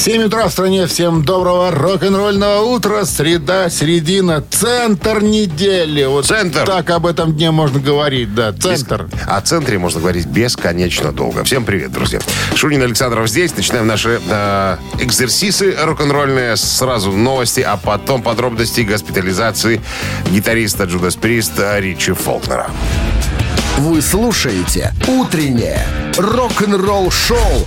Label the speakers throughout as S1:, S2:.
S1: 7 утра в стране. Всем доброго рок-н-ролльного утра. Среда, середина, центр недели. Вот
S2: Центр.
S1: Так об этом дне можно говорить, да. Центр.
S2: О центре можно говорить бесконечно долго. Всем привет, друзья. Шунин Александров здесь. Начинаем наши э, экзерсисы рок-н-ролльные. Сразу новости, а потом подробности госпитализации гитариста Джудас Прист Ричи Фолкнера.
S3: Вы слушаете «Утреннее рок-н-ролл-шоу»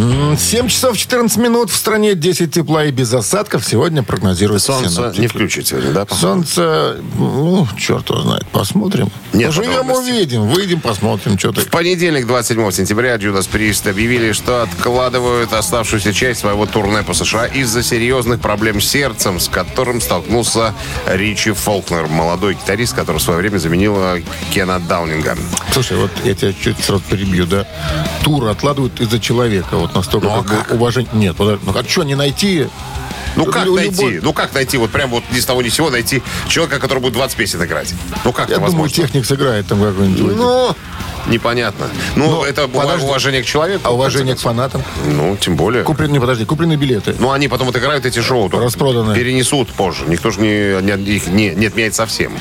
S1: М, 7 часов 14 минут. В стране 10 тепла и без осадков. Сегодня прогнозируется
S2: Солнце
S1: синоптики.
S2: не включит сегодня, да?
S1: Солнце, ну, черт его знает. Посмотрим.
S2: Нет подробностей.
S1: увидим. Выйдем, посмотрим, что ты.
S2: В понедельник, 27 сентября, Judas Priest объявили, что откладывают оставшуюся часть своего турне по США из-за серьезных проблем с сердцем, с которым столкнулся Ричи Фолкнер, молодой гитарист, который в свое время заменил э, Кена Даунинга.
S1: Слушай, вот я тебя чуть сразу перебью, да? Тур откладывают из-за человека. Вот настолько
S2: Ну, а
S1: как бы,
S2: как?
S1: уважение. Нет, подожди, ну а что, не найти?
S2: Ну как
S1: Лю-
S2: найти?
S1: любой-
S2: Ну как найти? Вот прям вот ни с того ни с сего найти человека, который будет 20 песен играть. Ну как
S1: Я думаю,
S2: возможно?
S1: техник сыграет там какой-нибудь.
S2: Ну, непонятно. Ну,
S1: Ну,
S2: это
S1: подожди.
S2: уважение к человеку.
S1: а уважение к фанатам?
S2: Ну, тем более.
S1: Купленные, подожди, купленные билеты.
S2: Ну, они потом отыграют эти шоу.
S1: Распроданные.
S2: Перенесут позже. Никто же не, не, их не, не отменяет совсем.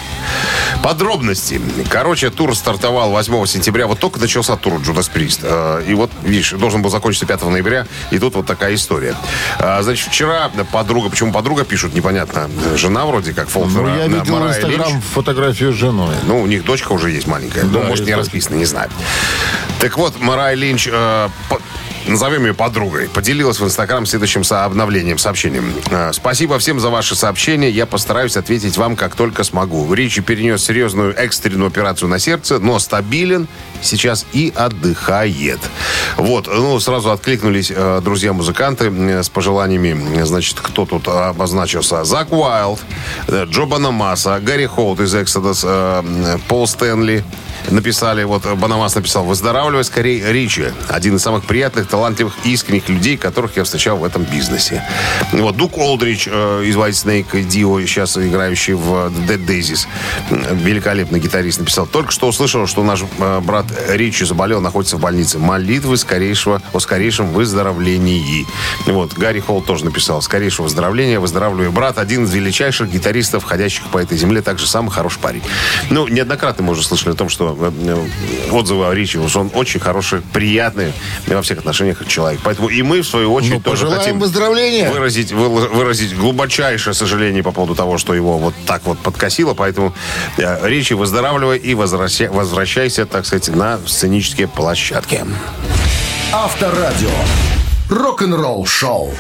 S2: Подробности. Короче, тур стартовал 8 сентября. Вот только начался тур Judas Priest. Э, И вот, видишь, должен был закончиться 5 ноября. И тут вот такая история. А, Значит, вчера подруга, почему подруга пишут, непонятно. Жена вроде как Фолкнера.
S1: Ну, я
S2: на-
S1: видел в Инстаграм фотографию с женой.
S2: Ну, у них дочка уже есть маленькая.
S1: Да,
S2: ну, может, не расписана, не знаю. Так вот, Марай Линч, э, по- назовем ее подругой, поделилась в Инстаграм следующим со- обновлением, сообщением. Э, Спасибо всем за ваши сообщения. Я постараюсь ответить вам, как только смогу. Ричи перенес серьезную экстренную операцию на сердце, но стабилен сейчас и отдыхает. Вот, ну, сразу откликнулись э, друзья-музыканты э, с пожеланиями. Значит, кто тут обозначился? Зак Уайлд, э, Джо Банамаса, Гарри Холт из Exodus, э, Пол Стэнли, написали, вот Банамас написал, выздоравливай скорее Ричи. Один из самых приятных, талантливых искренних людей, которых я встречал в этом бизнесе. Вот Дук Олдрич э, из White Snake, Дио, сейчас играющий в Dead Daisies, великолепный гитарист, написал, только что услышал, что наш э, брат Ричи заболел, находится в больнице. Молитвы скорейшего, о скорейшем выздоровлении. Вот, Гарри Холл тоже написал, скорейшего выздоровления, выздоравливаю, брат, один из величайших гитаристов, ходящих по этой земле, также самый хороший парень. Ну, неоднократно мы уже слышали о том, что отзывы о Ричи, что он очень хороший, приятный во всех отношениях человек. Поэтому и мы, в свою очередь,
S1: Ну,
S2: тоже хотим
S1: выздоровления.
S2: выразить, вы- выразить глубочайшее сожаление по поводу того, что его вот так вот подкосило. Поэтому, э, Ричи, выздоравливай и возвращай- возвращайся, так сказать, на сценические площадки.
S3: Авторадио. Рок-н-ролл шоу.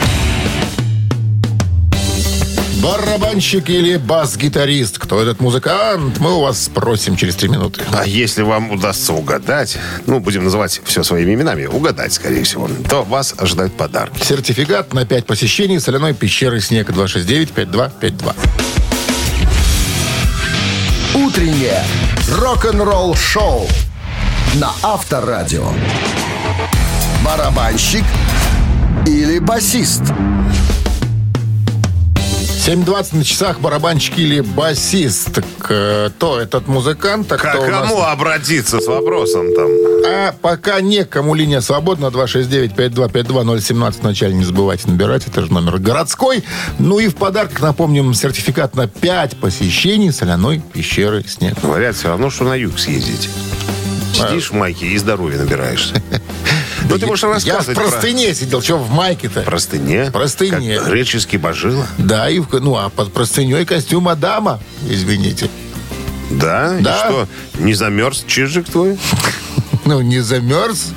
S1: Барабанщик или бас-гитарист? Кто этот музыкант? Мы у вас спросим через три минуты.
S2: А если вам удастся угадать, ну, будем называть все своими именами, угадать, скорее всего, то вас ожидают подарки.
S1: Сертификат на 5 посещений соляной пещеры «Снег» 269-5252.
S3: Утреннее рок-н-ролл шоу на Авторадио. Барабанщик или басист?
S1: 7.20 на часах барабанщик или басист. Кто этот музыкант? А
S2: К
S1: кто нас?
S2: кому обратиться с вопросом там?
S1: А пока некому линия свободна. 269-5252-017 в начале не забывайте набирать. Это же номер городской. Ну и в подарок, напомним, сертификат на 5 посещений соляной пещеры «Снег».
S2: Говорят, все равно, что на юг съездить. Сидишь в майке и здоровье набираешься. Ну, ты можешь
S1: Я в
S2: рассказывать про
S1: простыне сидел. Что в майке-то?
S2: простыне.
S1: Простыне.
S2: Как греческий божила.
S1: Да, и в, ну, а под простыней костюм Адама, извините.
S2: Да?
S1: Да.
S2: И что, не замерз чижик твой?
S1: Ну, не замерз.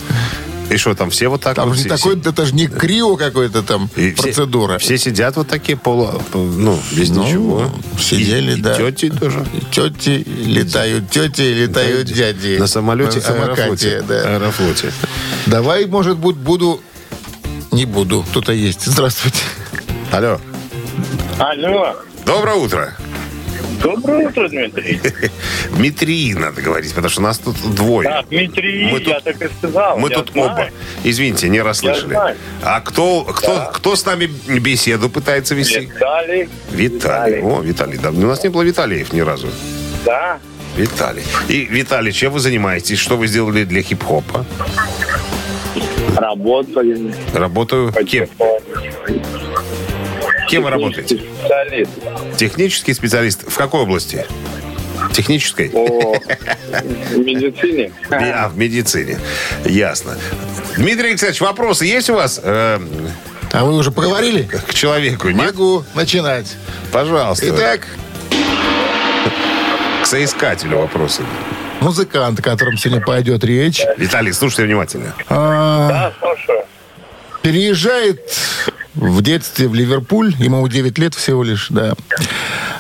S2: И что, там все вот так
S1: Там
S2: вот
S1: же не такой, это же не крио какой-то там
S2: И все-
S1: процедура.
S2: Все, сидят вот такие полу... Ну, без
S1: Ну,
S2: ничего.
S1: сидели,
S2: И- и
S1: да.
S2: тети тоже.
S1: И тети летают, тети летают дяди.
S2: На самолете
S1: На самокате,
S2: аэрофлоте.
S1: да.
S2: Аэрофлоте.
S1: Давай, может быть, буду... Не буду. Кто-то есть. Здравствуйте.
S2: Алло.
S4: Алло,
S2: Доброе утро.
S4: Доброе утро, Дмитрий.
S2: Дмитрий надо говорить, потому что нас тут двое.
S4: Да, Дмитрий,
S2: Мы
S4: я
S2: тут-
S4: так и сказал.
S2: Мы
S4: я
S2: тут
S4: знаю.
S2: оба. Извините, не расслышали. А кто, кто, кто с нами беседу пытается вести?
S4: Виталий.
S2: Виталий. О, Виталий. Да, у нас не было Виталиев ни разу.
S4: Да.
S2: Виталий. И, Виталий, чем вы занимаетесь? Что вы сделали для хип-хопа?
S4: Работали.
S2: Работаю кем? Кем вы работаете?
S4: Специалист
S2: Технический специалист. В какой области? Технической?
S4: по медицине.
S2: А, в медицине. Ясно. Дмитрий Александрович, вопросы есть у вас э,
S1: А вы уже поговорили?
S2: к человеку? Нет?
S1: Могу начинать.
S2: Пожалуйста.
S1: Итак,
S2: К соискателю вопросы.
S1: музыкант, о котором сегодня пойдет речь,
S2: Виталий, слушайте внимательно.
S1: а,
S4: Да, слушаю.
S1: переезжает в детстве в Ливерпуль, ему 9 лет всего лишь, да.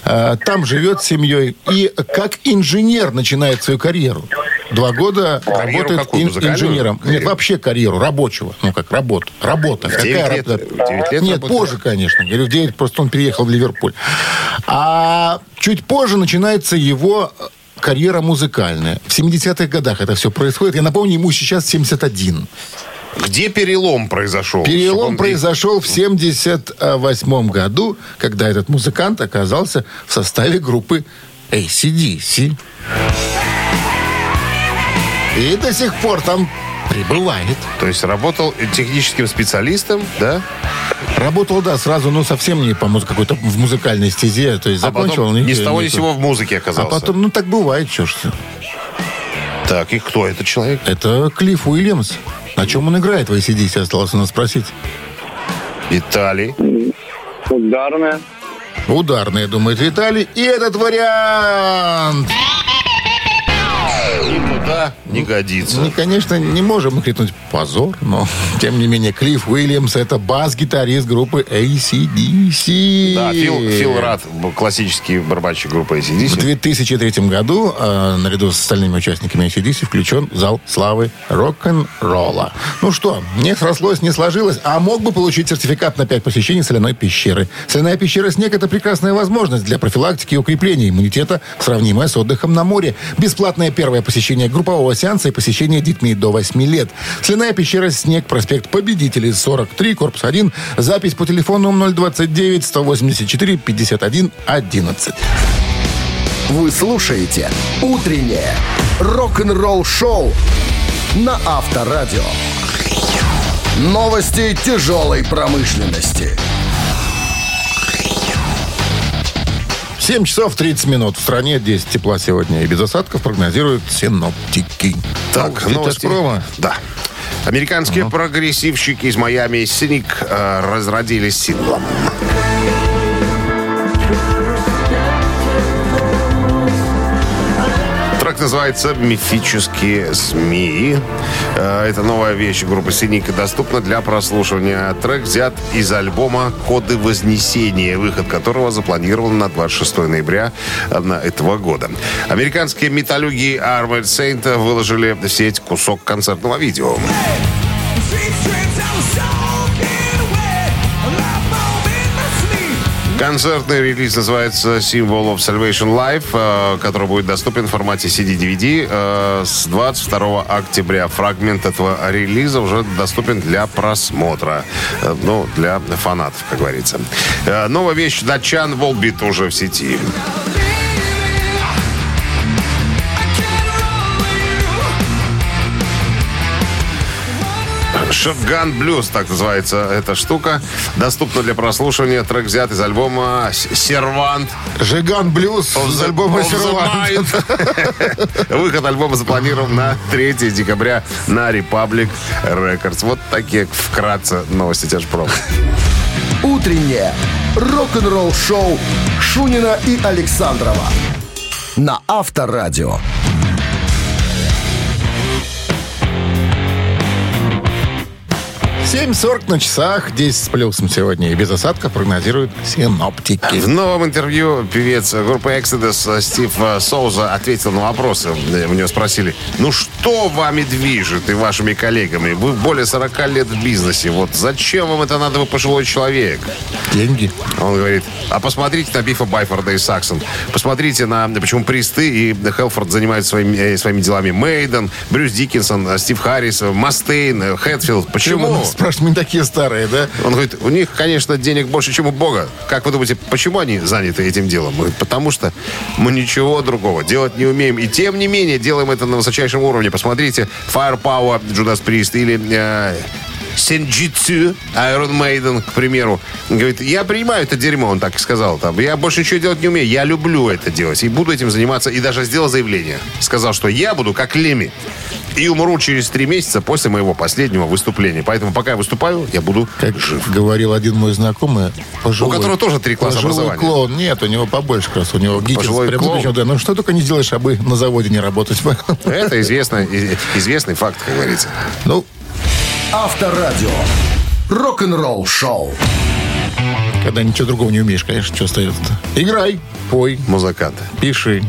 S1: А, Там живет с семьей и как инженер начинает свою карьеру. Два года
S2: Карьеру
S1: работает
S2: какую,
S1: ин- инженером. Нет,
S2: Карьеру?
S1: вообще карьеру рабочего. Ну, как работа. Работа.
S2: В 9
S1: Какая
S2: лет-
S1: работа?
S2: в 9 лет
S1: Нет,
S2: работал?
S1: позже, конечно. Говорю, в 9 просто он переехал в Ливерпуль. А чуть позже начинается его карьера музыкальная. В 70-х годах это все происходит. Я напомню, ему сейчас 71.
S2: Где перелом произошел?
S1: Перелом произошел в 78 году, когда этот музыкант оказался в составе группы ACDC. И до сих пор там пребывает.
S2: То есть работал техническим специалистом, да?
S1: Работал, да, сразу, ну, совсем не по муз- какой-то в музыкальной стезе. То есть
S2: А
S1: закончил...
S2: потом
S1: не-
S2: ни с того ни с сего в музыке
S1: А
S2: оказался.
S1: потом, ну, так бывает, что ж.
S2: Так, и кто этот человек?
S1: Это Клифф Уильямс. На чем он играет в ACDC, осталось у нас спросить.
S2: Виталий.
S4: Ударная.
S1: Ударные, думает Виталий. И этот вариант...
S2: Туда не годится.
S1: Мы, конечно, не можем крикнуть позор, но, тем не менее, Клифф Уильямс – это бас-гитарист группы ACDC.
S2: Да, Фил, Фил Рад, классический барабанщик группы
S1: В
S2: ACDC.
S1: 2003 году, э, наряду с остальными участниками ACDC, включен в зал славы рок-н-ролла. Ну что, не срослось, не сложилось, а мог бы получить сертификат на 5 посещений соляной пещеры. Соляная пещера «Снег» — это прекрасная возможность для профилактики и укрепления иммунитета, сравнимая с отдыхом на море. Бесплатное первое посещение группового сеанса и посещение детьми до 8 лет. Соляная пещера «Снег», проспект Победителей, 43, корпус 1. Запись по телефону 029 184 51 11.
S3: Вы слушаете «Утреннее рок-н-ролл-шоу» на Авторадио. Новости тяжелой промышленности.
S1: 7 часов 30 минут. В стране 10 тепла сегодня. И без осадков прогнозируют синоптики.
S2: Так,
S1: Ну,
S2: новости.
S1: «Газпрома».
S2: Да. Американские прогрессивщики из Майами «Синик» э, разродились синглом. Называется «Мифические змеи». Э, Это новая вещь группы «Синик» доступна для прослушивания. Трек взят из альбома «Коды Вознесения», выход которого запланирован на 26 ноября этого года. Американские металлюги Armored Saint выложили в сеть кусок концертного видео. Концертный релиз называется Symbol of Salvation Live, э, который будет доступен в формате CD-DVD э, с 22 октября. Фрагмент этого релиза уже доступен для просмотра. Э, Ну, для фанатов, как говорится. Новая вещь датчан Волбит уже в сети. Shotgun Blues, так называется эта штука. Доступна для прослушивания. Трек взят из альбома «С- «Сервант».
S1: Жиган Блюз
S2: Of
S1: из альбома «Сервант».
S2: Выход альбома запланирован на 3 декабря на Republic Records. Вот такие вкратце новости тяжпрома.
S3: «Утреннее рок-н-ролл-шоу» Шунина и Александрова на Авторадио.
S1: 7.40 на часах, 10 с плюсом сегодня. И без осадков прогнозируют синоптики.
S2: В новом интервью певец группы Exodus Стив э, Соуза ответил на вопросы. Э, У него спросили, ну что вами движет и вашими коллегами? Вы более 40 лет в бизнесе. Вот зачем вам это надо, вы пожилой человек?
S1: Деньги.
S2: Он говорит, а посмотрите на Бифа Байфорда и Саксон. Посмотрите на, почему Присты и Хелфорд занимаются своими, э, своими делами. Мейден, Брюс Диккенсон, Стив Харрис, Мастейн, Хэтфилд. Почему?
S1: Спрашивают, мы не такие старые, да?
S2: Он говорит, у них, конечно, денег больше, чем у Бога. Как вы думаете, почему они заняты этим делом? Говорит, потому что мы ничего другого делать не умеем. И тем не менее делаем это на высочайшем уровне. Посмотрите, Firepower, Judas Priest или... Э, Сенджитсу, Iron Maiden, к примеру. Он говорит, я принимаю это дерьмо, он так и сказал. Там, я больше ничего делать не умею, я люблю это делать и буду этим заниматься. И даже сделал заявление. Сказал, что я буду как Леми. И умру через три месяца после моего последнего выступления. Поэтому пока я выступаю, я буду
S1: Как
S2: жив.
S1: говорил один мой знакомый, пожилой,
S2: У которого тоже три класса
S1: пожилой клоун. Нет, у него побольше как раз. У него гитис
S2: Пожилой
S1: прям
S2: клоун?
S1: запрещен, да. Ну что только не сделаешь, абы на заводе не работать.
S2: Это известно, и- известный факт, как говорится.
S1: Ну,
S3: Авторадио. Рок-н-ролл шоу.
S1: когда ничего другого не умеешь, конечно, что остается-то? Играй, пой,
S2: Музыканты.
S1: пиши.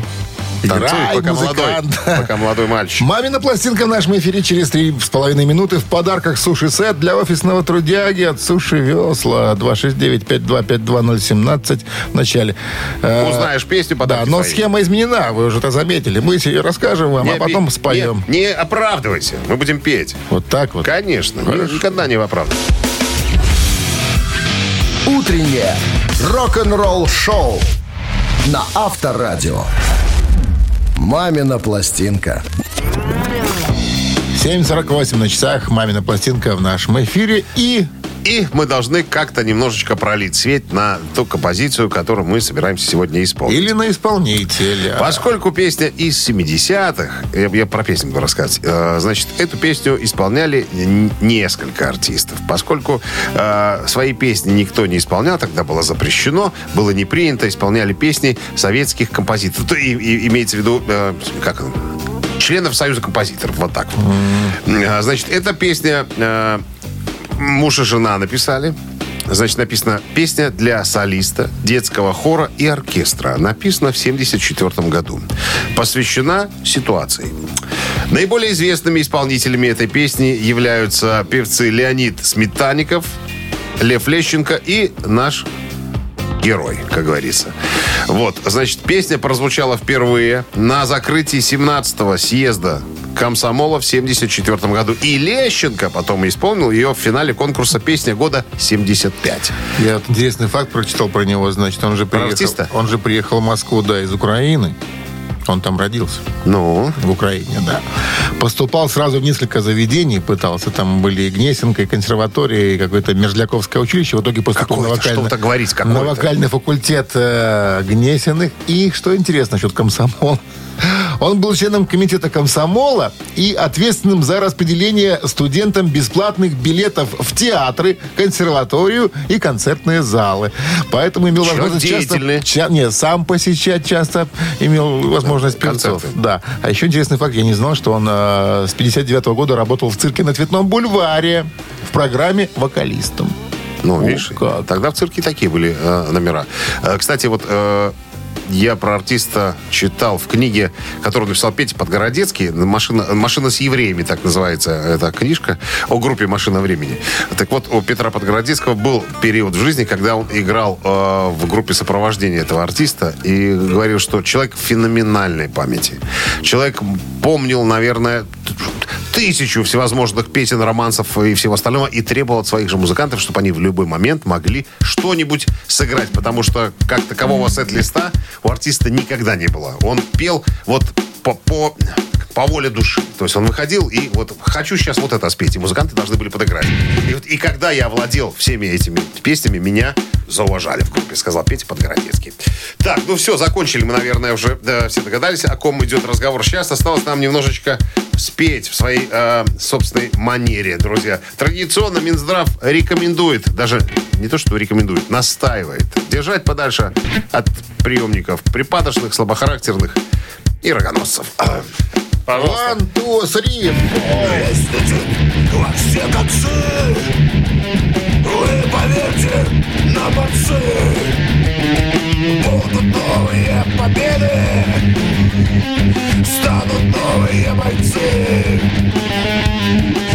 S1: Играй,
S2: пока молодой.
S1: музыкант.
S2: Пока молодой мальчик.
S1: Мамина пластинка в нашем эфире через три с половиной минуты. В подарках суши-сет для офисного трудяги от Суши Весла. 269-525-2017 в начале. Э,
S2: Узнаешь песню,
S1: Да,
S2: подарки
S1: но
S2: твои.
S1: схема изменена, вы уже это заметили. Мы себе расскажем вам,
S2: Не
S1: а потом споем.
S2: Не, не оправдывайся. Мы будем петь.
S1: Вот так вот.
S2: Конечно.
S1: Хорошо.
S2: Никогда не оправдывайся.
S3: Утреннее рок-н-ролл шоу на Авторадио. Мамина пластинка.
S1: 7.48 на часах. Мамина пластинка в нашем эфире. И
S2: И мы должны как-то немножечко пролить свет на ту композицию, которую мы собираемся сегодня исполнить.
S1: или на исполнителя.
S2: Поскольку песня из 70-х, я, я про песню буду рассказывать, э, значит, эту песню исполняли несколько артистов. Поскольку э, свои песни никто не исполнял, тогда было запрещено, было не принято, исполняли песни советских композиторов. То и- и- имеется в виду, э, как членов Союза композиторов, вот так вот. Э, Значит, эта песня э, муж и жена написали. Значит, написана песня для солиста, детского хора и оркестра. Написана в 1974 году. Посвящена ситуации. Наиболее известными исполнителями этой песни являются певцы Леонид Сметанников, Лев Лещенко и наш герой, как говорится. Вот, значит, песня прозвучала впервые на закрытии 17-го съезда комсомола в 74 году. И Лещенко потом исполнил ее в финале конкурса «Песня года 75».
S1: Я вот интересный факт прочитал про него. Значит, он же приехал,
S2: артиста?
S1: он же приехал в Москву, да, из Украины. Он там родился.
S2: Ну,
S1: В Украине, да. Поступал сразу в несколько заведений, пытался. Там были и Гнесинка, и консерватория, и какое-то Мерзляковское училище. В итоге поступил на вокальный,
S2: что-то говорить,
S1: на вокальный факультет э, Гнесиных. И что интересно насчет комсомола. Он был членом комитета комсомола и ответственным за распределение студентам бесплатных билетов в театры, консерваторию и концертные залы. Поэтому имел
S2: Человек
S1: возможность часто... ча- нет, сам посещать часто имел возможность певцов.
S2: Концерты.
S1: Да. А еще интересный факт, я не знал, что он э, с 59 года работал в цирке на Цветном бульваре в программе «Вокалистом».
S2: ну,
S1: О,
S2: видишь,
S1: как.
S2: тогда в цирке такие были э, номера. Э, кстати, вот э, я про артиста читал в книге, которую написал Петя Подгородецкий, «Машина, «Машина с евреями», так называется эта книжка, о группе «Машина времени». Так вот, у Петра Подгородецкого был период в жизни, когда он играл э, в группе сопровождения этого артиста и говорил, что человек феноменальной памяти. Человек помнил, наверное, тысячу всевозможных песен, романсов и всего остального и требовал от своих же музыкантов, чтобы они в любой момент могли что-нибудь сыграть, потому что как такового сет-листа у артиста никогда не было. Он пел вот по, по, по воле души. То есть он выходил и вот хочу сейчас вот это спеть, и музыканты должны были подыграть. И, вот- и когда я владел всеми этими песнями, меня зауважали в группе, сказал Петя Подгородецкий. Так, ну все, закончили мы, наверное, уже да, все догадались, о ком идет разговор. Сейчас осталось нам немножечко спеть в своей э, собственной манере, друзья. Традиционно Минздрав рекомендует, даже не то, что рекомендует, настаивает, держать подальше от приемников припадочных, слабохарактерных и Рогоносцев. А, пожалуйста.
S1: One, two! Будут новые
S5: победы! Станут новые
S2: бойцы!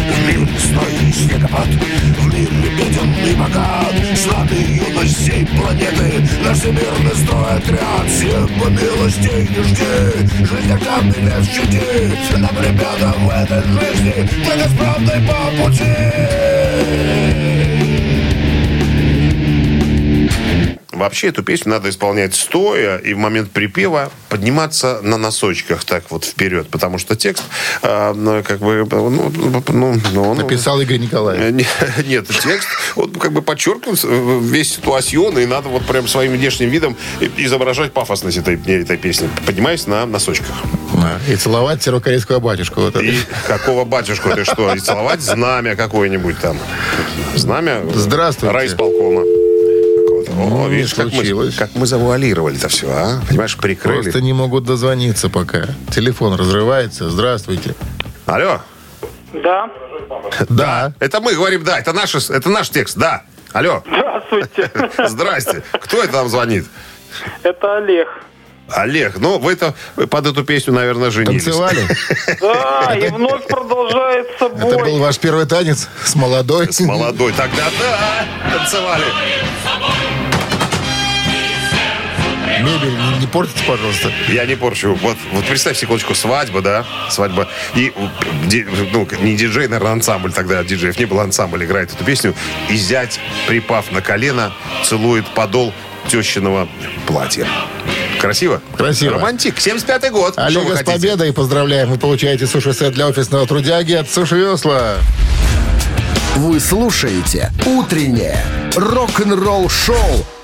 S2: В мир настоящий снегопад, в мир и богат Знатый юность всей планеты.
S5: Наш всемирный строй отряд Всем по милости не жди Жизнь камни не щити Нам, ребята, в этой жизни Мы бесправны по пути.
S2: Вообще эту песню надо исполнять стоя и в момент припева подниматься на носочках так вот вперед, потому что текст э, ну, как бы ну, ну, ну, он-
S1: Написал Игорь Николаев.
S2: Э, не- Нет, текст, он как бы подчеркивает э, весь ситуацион, и надо вот прям своим внешним видом изображать пафосность этой, этой песни, поднимаясь на носочках.
S1: И целовать сирокорейского батюшку. Вот это.
S2: И какого батюшку ты что? И целовать знамя какое-нибудь там. Знамя
S1: Здравствуйте.
S2: райисполкома. О,
S1: Ну,
S2: видишь, как мы, как мы завуалировали это все, а? Понимаешь, прикрыли.
S1: Просто не могут дозвониться пока. Телефон разрывается. Здравствуйте.
S2: Алло,
S6: Да.
S1: Да.
S2: это мы говорим, да, это наш, это наш текст, да. Алло,
S6: Здравствуйте.
S2: здрасте. Кто это нам звонит?
S6: Это Олег.
S2: Олег, ну вы это под эту песню, наверное, женились.
S1: Танцевали?
S6: Да, и вновь продолжается
S1: Это был
S6: бой.
S1: ваш первый танец с молодой?
S2: С молодой. Тогда да, танцевали.
S1: Мебель не, не портите, пожалуйста.
S2: Я не порчу. Вот, вот представь секундочку, свадьба, да? Свадьба. И ди- ну, не диджей, наверное, ансамбль тогда, диджеев не было, ансамбль играет эту песню. И зять, припав на колено, целует подол тещиного платья. Красиво?
S1: Красиво.
S2: Романтик. 75-й год.
S1: Олега с победой поздравляем. Вы получаете суши-сет для офисного трудяги от Суши Весла.
S3: Вы слушаете «Утреннее рок-н-ролл-шоу»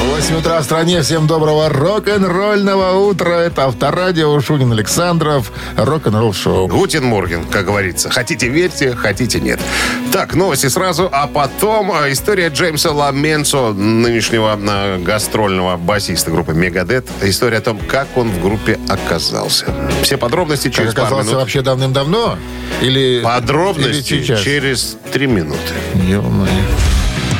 S1: 8 утра в стране. Всем доброго рок-н-ролльного утра. Это Авторадио Шунин Александров. Рок-н-ролл шоу.
S2: Гутин Морген, как говорится. Хотите верьте, хотите нет. Так, новости сразу, а потом э, история Джеймса Ламенцо, нынешнего э, гастрольного басиста группы Мегадет. История о том, как он в группе оказался. Все подробности
S1: Как
S2: через пару
S1: оказался
S2: минут.
S1: вообще давным-давно? Или, или
S2: Подробности
S1: сейчас?
S2: через три минуты.
S1: Ё-моё.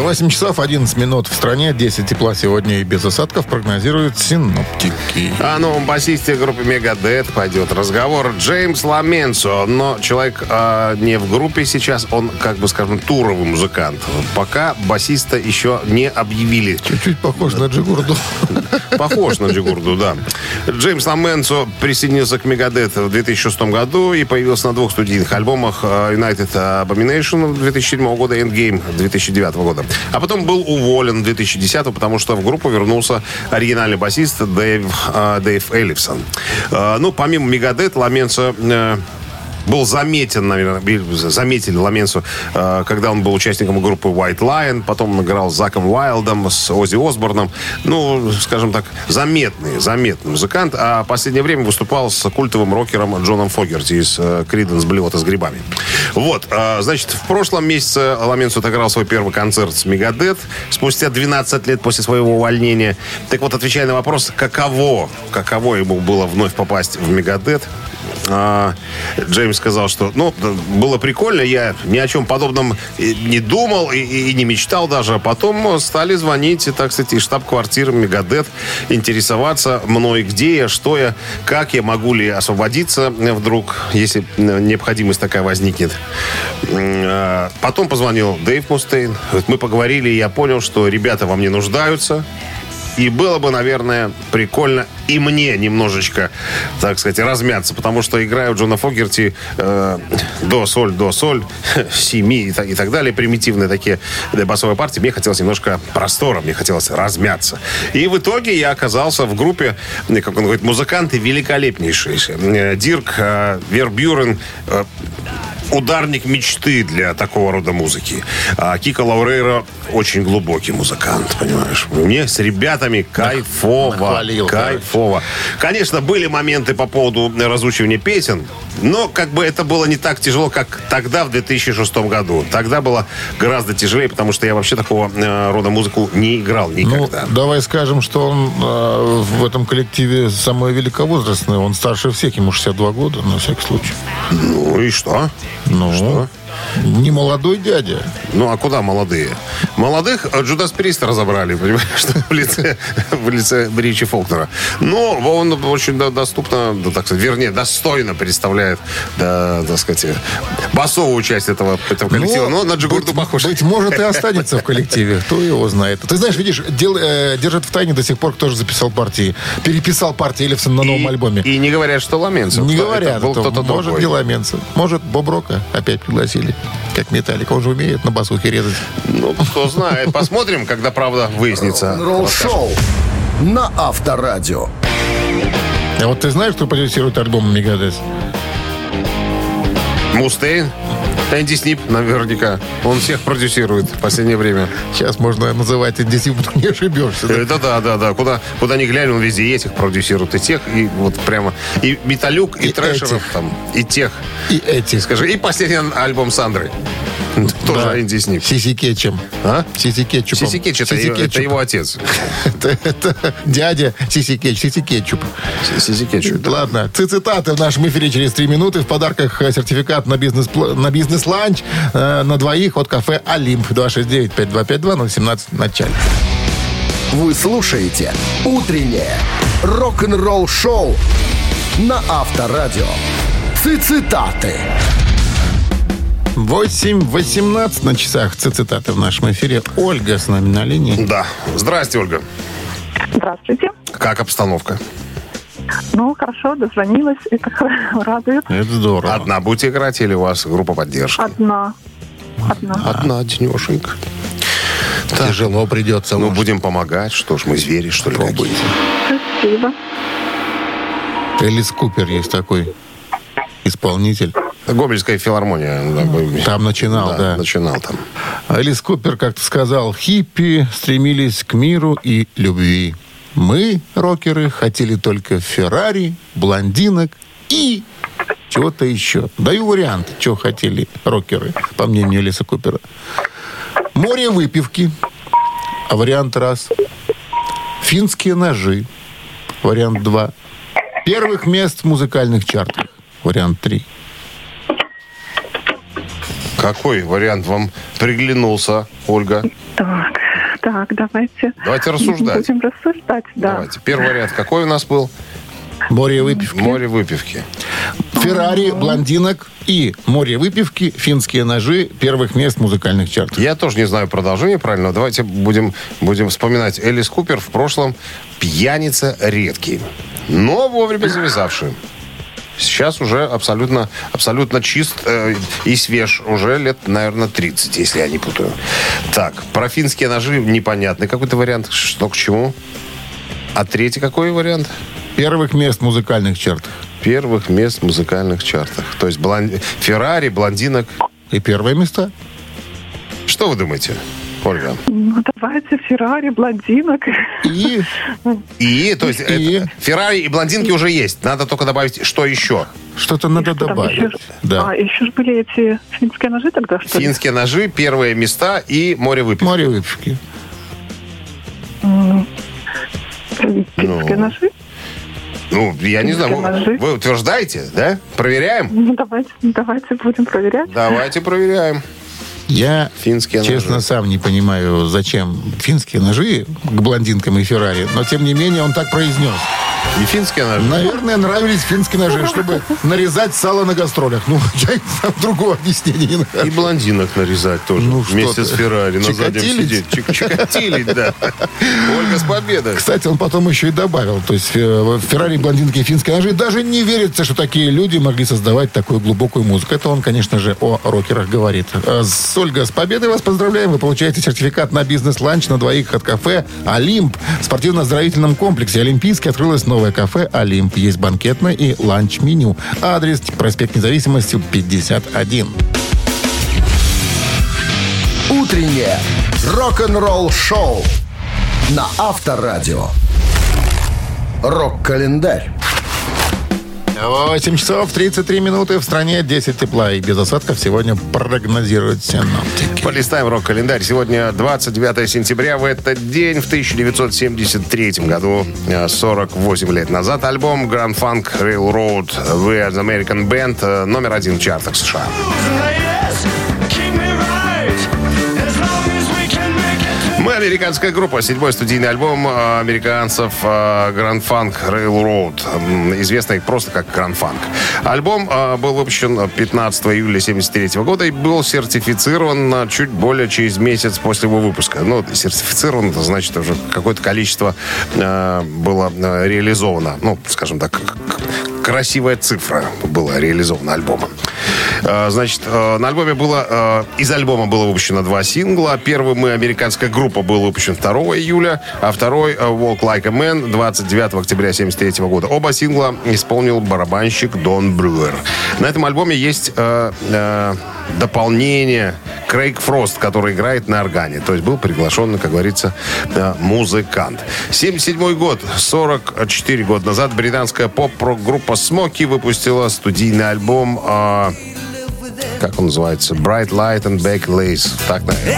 S1: 8 часов 11 минут в стране. 10 тепла сегодня и без осадков прогнозируют синоптики.
S2: О новом басисте группы Мегадет пойдет разговор. Джеймс Ламенцо. Но человек э, не в группе сейчас, он, как бы скажем, туровый музыкант. Пока басиста еще не объявили.
S1: Чуть-чуть похож на Джигурду.
S2: Похож на Джигурду, да. Джеймс Ламенцо присоединился к Мегадет в 2006 году и появился на двух студийных альбомах э, United Abomination 2007 года и Endgame 2009 года. А потом был уволен в 2010 потому что в группу вернулся оригинальный басист Дэйв, э, Дэйв Эллифсон. Э, Ну, помимо Мегадет, Ламенцо э, был заметен, наверное, или заметили Ламенсу, э, когда он был участником группы White Lion, потом он играл с Заком Уайлдом, с Оззи Осборном. Ну, скажем так, заметный, заметный музыкант. А в последнее время выступал с культовым рокером Джоном Фогерти из Криденс Блюота с грибами. Вот, э, значит, в прошлом месяце Ламенсу отыграл свой первый концерт с Мегадет спустя 12 лет после своего увольнения. Так вот, отвечая на вопрос, каково, каково ему было вновь попасть в Мегадет, а, Джеймс сказал, что ну, было прикольно, я ни о чем подобном не думал и, и- не мечтал даже. А потом стали звонить, так сказать, из штаб-квартиры Мегадет, интересоваться мной, где я, что я, как я, могу ли освободиться вдруг, если необходимость такая возникнет. А, Потом позвонил Дэйв Мустейн. Мы поговорили, и я понял, что ребята во мне нуждаются. И было бы, наверное, прикольно и мне немножечко, так сказать, размяться, потому что играю Джона Фогерти э, до соль, до соль, си, ми и, и так далее, примитивные такие басовые партии. Мне хотелось немножко простора, мне хотелось размяться. И в итоге я оказался в группе, э, как он говорит, музыканты великолепнейшие. Э, Дирк э, Вербюрен, э, ударник мечты для такого рода музыки. А Кика Лаурейро очень глубокий музыкант, понимаешь. Мне с ребятами кайфово.
S1: нахвалил,
S2: кайфово. Конечно, были моменты по поводу разучивания песен, но как бы это было не так тяжело, как тогда, в 2006 году. Тогда было гораздо тяжелее, потому что я вообще такого э, рода музыку не играл
S1: Ну,
S2: никогда.
S1: давай скажем, что он э, в этом коллективе самый великовозрастный. Он старше всех, ему 62 года, на всякий случай.
S2: Ну и что?
S1: Ну,
S2: Что?
S1: Не молодой дядя.
S2: Ну, а куда молодые? Молодых Джудас Прист разобрали, понимаешь, в лице, в лице Ричи Фолкнера. Но он очень доступно, да, так сказать, вернее, достойно представляет, да, так сказать, басовую часть этого, этого коллектива. Но, на Джигурду похож.
S1: Быть может, и останется в коллективе. Кто его знает. Ты знаешь, видишь, дел- э, держат в тайне до сих пор, кто же записал партии. Переписал партии Эллифсон на новом
S2: и,
S1: альбоме.
S2: И не говорят, что Ламенцев.
S1: Не говорят,
S2: был кто-то
S1: может
S2: другой.
S1: не Ламенцев. Может, Боб Рока опять пригласили. Как Металлик. Он же умеет на басухе резать.
S2: Ну, кто знает. Посмотрим, когда правда выяснится.
S3: Ролл-шоу на Авторадио.
S1: А вот ты знаешь, кто продюсирует альбом Мегадес?
S2: Мустейн. Энди Снип, наверняка. Он всех продюсирует в последнее время.
S1: Сейчас можно называть NDC, не ошибешься. да?
S2: Это да, да, да. Куда, куда ни глянь, он везде и этих продюсирует, и тех, и вот прямо. И Металюк, и,
S1: И
S2: Трэшеров
S1: этих.
S2: там, и тех.
S1: И эти.
S2: Скажи, и последний альбом Сандры. Тоже
S1: Да.
S2: Энди Снип.
S1: Сиси Кетчем.
S2: А?
S1: Сиси Кетчупом.
S2: Сиси Кетч, это,
S1: Сиси
S2: его- это
S1: Кетчуп.
S2: его отец.
S1: Это, это дядя Сиси Кетч, Сиси Кетчуп.
S2: Сиси Кетч. да.
S1: Ладно, цитаты в нашем эфире через три минуты. В подарках э, сертификат на бизнес на бизнес-ланч э, на двоих от кафе «Олимп». 269-5252-017 в начале.
S3: Вы слушаете «Утреннее рок-н-ролл-шоу» на Авторадио. Цитаты.
S1: 8.18 на часах. Цитаты в нашем эфире. Ольга с нами на линии.
S2: Да. Здрасте, Ольга.
S7: Здравствуйте.
S2: Как обстановка?
S7: Ну, хорошо, дозвонилась. Это радует.
S1: Это здорово.
S2: Одна будете играть или у вас группа поддержки?
S7: Одна. Одна.
S2: Одна денешенька.
S1: Тяжело придется.
S2: Ну,
S1: может.
S2: будем помогать. Что ж, мы звери, что ли,
S1: Пробуйте.
S7: Спасибо.
S1: Элис Купер есть такой исполнитель.
S2: Гомельская филармония. да,
S1: Там начинал, да.
S2: Начинал там.
S1: Элис Купер как-то сказал, хиппи стремились к миру и любви. Мы, рокеры, хотели только Феррари, блондинок и чего-то еще. Даю вариант, что хотели рокеры, по мнению Элиса Купера. Море выпивки. А вариант раз. Финские ножи. Вариант два. Первых мест в музыкальных чартах. Вариант три.
S2: Какой вариант вам приглянулся, Ольга?
S7: Так, так, давайте.
S2: Давайте рассуждать.
S7: Будем рассуждать, да.
S2: Давайте. Первый вариант какой у нас был?
S1: Море выпивки.
S2: Море выпивки.
S1: Феррари, блондинок и море выпивки, финские ножи первых мест музыкальных чартах.
S2: Я тоже не знаю продолжение правильно. Давайте будем, будем вспоминать. Элис Купер в прошлом пьяница редкий, но вовремя завязавший. Сейчас уже абсолютно, абсолютно чист э, и свеж. Уже лет, наверное, 30, если я не путаю. Так, про финские ножи непонятный какой-то вариант. Что к чему? А третий какой вариант?
S1: Первых мест в музыкальных чартах.
S2: Первых мест в музыкальных чартах. То есть блон- Феррари, блондинок.
S1: И первые места.
S2: Что вы думаете, Ольга?
S7: Ну, давайте Феррари, блондинок.
S1: И
S2: И, то есть,
S1: И?
S2: это- Феррари и блондинки уже есть. Надо только добавить, что еще.
S1: что-то надо
S7: Что
S1: добавить.
S7: еще?
S1: Да.
S7: А, еще же были эти финские ножи тогда, что ли?
S2: Финские ножи, первые места и море выпивки.
S1: Море выпивки.
S7: Финские ножи?
S2: Ну, я не знаю, вы, вы утверждаете, да? Проверяем?
S7: Ну, давайте, давайте будем проверять.
S2: Давайте проверяем.
S1: Я,
S2: Финские
S1: честно,
S2: ножи.
S1: сам не понимаю, зачем финские ножи к блондинкам и Феррари. Но, тем не менее, он так произнес.
S2: И финские ножи.
S1: Наверное, нравились финские ножи, чтобы нарезать сало на гастролях. Ну, я знаю, другого объяснения не
S2: И
S1: нахожу.
S2: блондинок нарезать тоже.
S1: Ну,
S2: вместе с Феррари на заднем
S1: Чикатилить?
S2: сидеть. Чик- Чикатилить, да. Ольга с победой.
S1: Кстати, он потом еще и добавил. То есть э, Феррари, блондинки и финские ножи. Даже не верится, что такие люди могли создавать такую глубокую музыку. Это он, конечно же, о рокерах говорит. Э, С Ольга, с победой вас поздравляем. Вы получаете сертификат на бизнес-ланч на двоих от кафе «Олимп». В спортивно-оздоровительном комплексе «Олимпийский» открылось новое кафе «Олимп». Есть банкетное и ланч-меню. Адрес проспект Независимости 51.
S3: Утреннее рок-н-ролл-шоу на Авторадио. Рок-календарь.
S1: 8 часов 33 минуты. В стране 10 тепла и без осадков сегодня прогнозируют синоптики.
S2: Полистаем рок-календарь. Сегодня 29 сентября. В этот день, в 1973 году, э, 48 лет назад, альбом Grand Funk Railroad We Are the American Band э, номер один в чартах США. Американская группа. Седьмой студийный альбом э, американцев э, Grand Funk Railroad. Известный просто как Grand Funk. Альбом э, был выпущен 15 июля 1973 года и был сертифицирован чуть более через месяц после его выпуска. Ну, сертифицирован, это значит, уже какое-то количество было реализовано. Ну, скажем так, красивая цифра была реализована альбомом. Э, Значит, э, на альбоме было... э, Из альбома было выпущено два сингла. Первый «Мы» американская группа был выпущен 2 июля, а второй э, «Walk Like a Man» 29 октября 1973 года. Оба сингла исполнил барабанщик Дон Брюер. На этом альбоме есть дополнение Крейг Фрост, который играет на органе. То есть был приглашен, как говорится, музыкант. 77 год, 44 года назад, британская поп-рок-группа Смоки выпустила студийный альбом, как он называется, Bright Light and Back Lace. Так, наверное.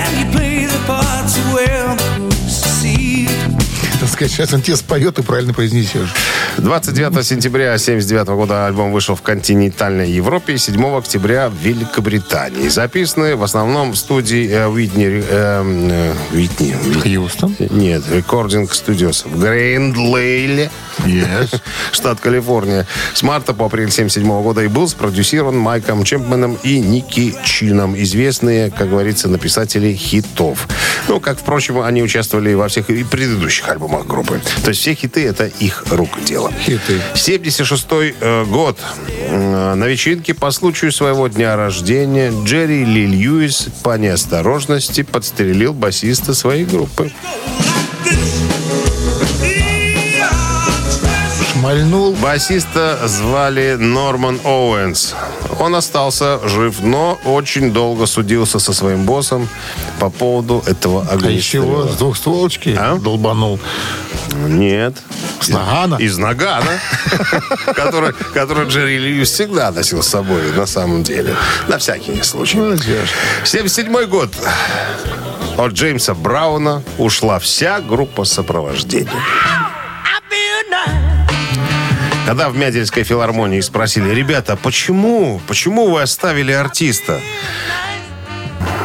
S1: Так сказать, сейчас он тебе споет и правильно произнесешь.
S2: 29 сентября 79 года альбом вышел в континентальной Европе, 7 октября в Великобритании. Записаны в основном в студии э, Уитни... э, э, Уитни...
S1: Хьюстон.
S2: Нет, Recording Studios в Грейндлейле,
S1: Yes.
S2: штат Калифорния. С марта по апрель 77 года и был спродюсирован Майком Чемпменом и Ники Чином, известные, как говорится, написатели хитов. Ну, как, впрочем, они участвовали во всех и предыдущих альбомах группы. То есть все хиты — это их рук дело.
S1: Хиты.
S2: 76 э, год. М, На вечеринке по случаю своего дня рождения Джерри Ли Льюис по неосторожности подстрелил басиста своей группы.
S1: Шмальнул.
S2: Басиста звали Норман Оуэнс. Он остался жив, но очень долго судился со своим боссом по поводу этого
S1: А из чего?
S2: огнестрела.
S1: С двухстволочки
S2: А?
S1: долбанул.
S2: Нет.
S1: С нагана?
S2: Из Нагана, который, Джерри Льюис всегда носил с собой, на самом деле. На всякий случай.
S1: Молодежь.
S2: 77 год. От Джеймса Брауна ушла вся группа сопровождения. Когда в Мядельской филармонии спросили, ребята, почему, почему вы оставили артиста?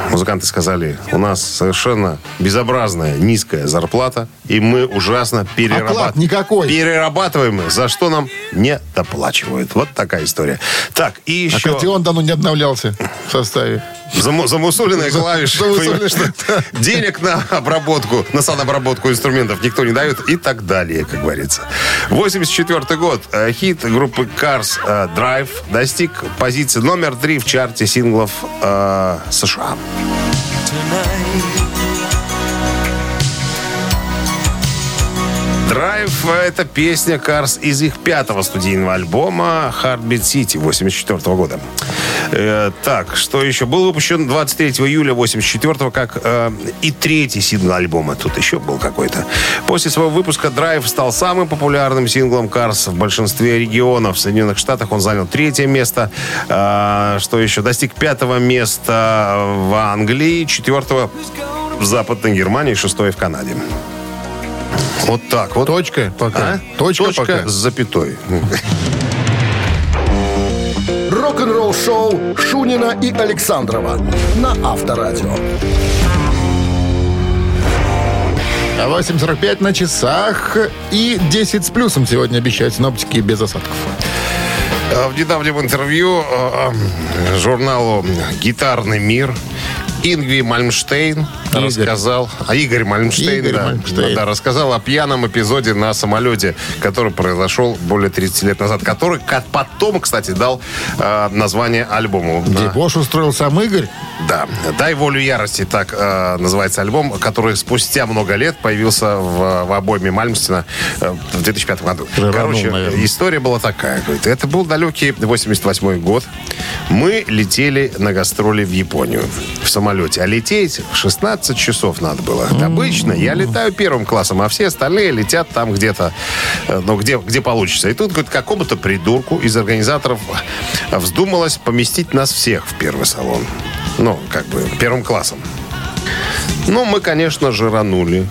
S2: Музыканты сказали, у нас совершенно безобразная низкая зарплата, и мы ужасно перерабатываем.
S1: никакой.
S2: Перерабатываем, за что нам не доплачивают. Вот такая история. Так, и
S1: А
S2: еще...
S1: Катион давно не обновлялся в составе.
S2: Заму- замусоленные
S1: За-
S2: клавиши. денег на обработку, на санобработку инструментов никто не дает и так далее, как говорится. 84 год. Э, Хит группы Cars э, Drive достиг позиции номер три в чарте синглов э, США. Драйв — это песня Cars из их пятого студийного альбома Heartbeat City 84 года. Э, так, что еще? Был выпущен 23 июля 84 как э, и третий сингл альбома. Тут еще был какой-то. После своего выпуска Драйв стал самым популярным синглом Cars в большинстве регионов. В Соединенных Штатах он занял третье место. Э, что еще? Достиг пятого места в Англии, четвертого в Западной Германии, шестое в Канаде. Вот так вот.
S1: Точка пока.
S2: А?
S1: Точка, пока.
S2: с запятой.
S3: Рок-н-ролл шоу Шунина и Александрова на Авторадио.
S1: А 8.45 на часах и 10 с плюсом сегодня обещают синоптики без осадков.
S2: А В недавнем интервью э, э, журналу «Гитарный мир» Ингви Мальмштейн
S1: Игорь.
S2: рассказал... А Игорь Мальмштейн,
S1: Игорь
S2: да,
S1: Мальмштейн.
S2: да, рассказал о пьяном эпизоде на самолете, который произошел более 30 лет назад, который потом, кстати, дал э, название альбому. На-
S1: Дебош устроил сам Игорь.
S2: Да, «Дай волю ярости», так э, называется альбом, который спустя много лет появился в, в обойме Мальмстена э, в 2005 году.
S1: Рванул,
S2: Короче,
S1: наверное.
S2: история была такая. Говорит, это был далекий 88 год. Мы летели на гастроли в Японию в самолете. А лететь в 16 часов надо было. Обычно я летаю первым классом, а все остальные летят там где-то, э, ну, где, где получится. И тут говорит, какому-то придурку из организаторов вздумалось поместить нас всех в первый салон. Ну, как бы первым классом. Ну, мы, конечно, жиранули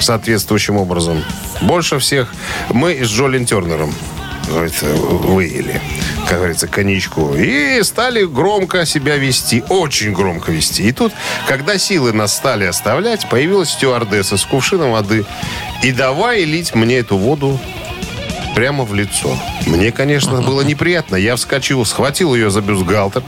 S2: соответствующим образом. Больше всех мы с Джолин Тернером говорит, выели. Как говорится, коньячку. И стали громко себя вести, очень громко вести. И тут, когда силы нас стали оставлять, появилась стюардесса с кувшином воды. И давай лить мне эту воду прямо в лицо. Мне, конечно, было неприятно. Я вскочил, схватил ее за бюстгальтер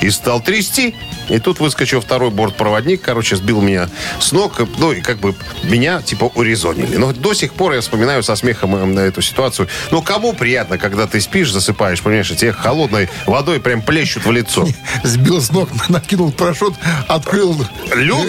S2: и стал трясти. И тут выскочил второй бортпроводник, короче, сбил меня с ног. Ну, и как бы меня, типа, урезонили. Но до сих пор я вспоминаю со смехом э, на эту ситуацию. Ну, кому приятно, когда ты спишь, засыпаешь, понимаешь, и тебе холодной водой прям плещут в лицо.
S1: Сбил с ног, накинул парашют, открыл
S2: Люк?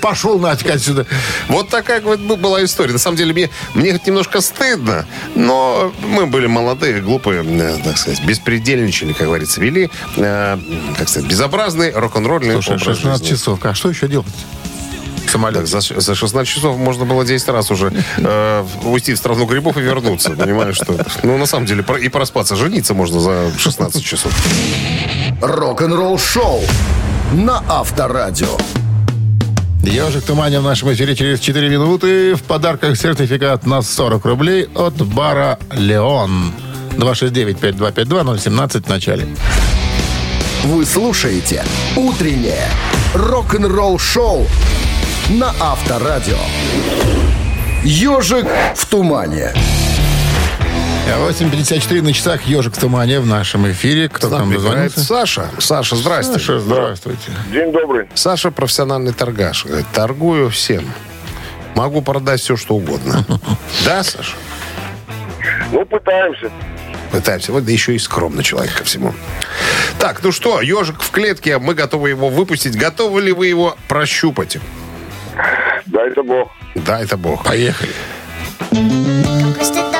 S1: Пошел нафиг отсюда.
S2: Вот такая вот была история. На самом деле, мне, мне немножко стыдно, но мы были молодые, глупые, э, так сказать, беспредельничали, как говорится, вели, э, как сказать, безобразный рок-н-ролльный
S1: Слушай,
S2: образ
S1: 16
S2: жизни.
S1: часов. А что еще делать? Самолет.
S2: Так, за, за 16 часов можно было 10 раз уже э, уйти в страну грибов и вернуться. Понимаешь, что... Ну, на самом деле, и проспаться. Жениться можно за 16 часов.
S3: Рок-н-ролл шоу на Авторадио.
S1: Ежик тумане в нашем эфире через 4 минуты. В подарках сертификат на 40 рублей от бара «Леон». 269-5252-017 в начале.
S3: Вы слушаете «Утреннее рок-н-ролл-шоу» на Авторадио. «Ежик в тумане».
S1: 8.54 на часах «Ежик в тумане» в нашем эфире. Кто к нам
S2: Играет
S1: дозвонился?
S2: Саша. Саша, здрасте.
S1: Саша, здравствуйте.
S4: День добрый.
S2: Саша профессиональный торгаш. Говорит, торгую всем. Могу продать все, что угодно. Да, Саша?
S4: Ну, пытаемся.
S2: Пытаемся. Вот да еще и скромный человек ко всему. Так, ну что, ежик в клетке. Мы готовы его выпустить. Готовы ли вы его прощупать?
S4: Дай-то бог.
S2: Да, это бог.
S1: Поехали.
S8: Conquistador,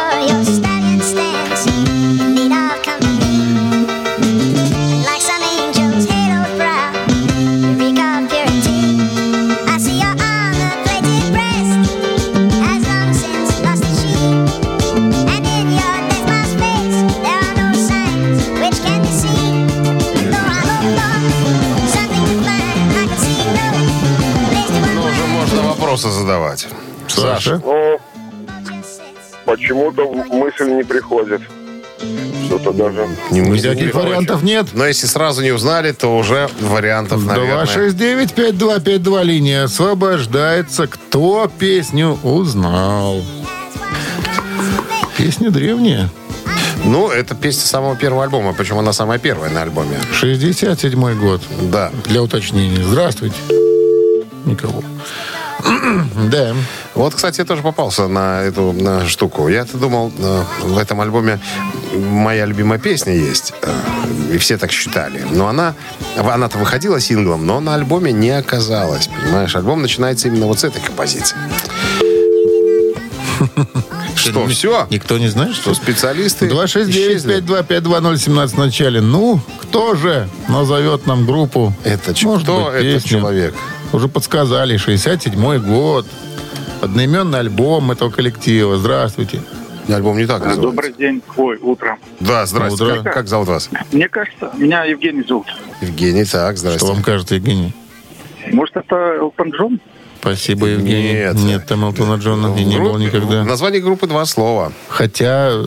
S1: Саша.
S4: Ну,
S8: sits
S4: почему-то мысль не приходит. Что-то даже...
S2: Не
S1: Никаких вариантов нет.
S2: Но если сразу не узнали, то уже вариантов, наверное.
S1: 269-5252 линия освобождается. Кто песню узнал? Песня древняя.
S2: Ну, это песня самого первого альбома, причем она самая первая на альбоме.
S1: 67 год.
S2: Да.
S1: Для уточнения. Здравствуйте. Никого. Да.
S2: Вот, кстати, я тоже попался на эту на штуку. Я-то думал, э, в этом альбоме моя любимая песня есть. э, И все так считали. Но она, она-то выходила синглом, но на альбоме не оказалась. Понимаешь, альбом начинается именно вот с этой композиции. Что, все?
S1: Никто не знает, что...
S2: Специалисты исчезли?
S1: 269-525-2017 в начале. Ну, кто же назовет нам группу?
S2: Это
S1: Может
S2: кто
S1: быть,
S2: человек?
S1: Уже подсказали. 67-й год. Одноименный альбом этого коллектива. Здравствуйте.
S2: Альбом не так называется.
S6: Добрый день. Ой, утро.
S2: Да, здрасте.
S1: Утро.
S2: Как, как зовут вас?
S6: Мне кажется, меня Евгений зовут.
S2: Евгений, так,
S1: Что
S2: здрасте.
S1: вам кажется, Евгений?
S6: Может, это Элтон Джон?
S1: Спасибо, Евгений.
S2: Нет.
S1: Нет там Элтона Джона. И не
S2: Группе-
S1: было никогда.
S2: Название группы два слова.
S1: Хотя э,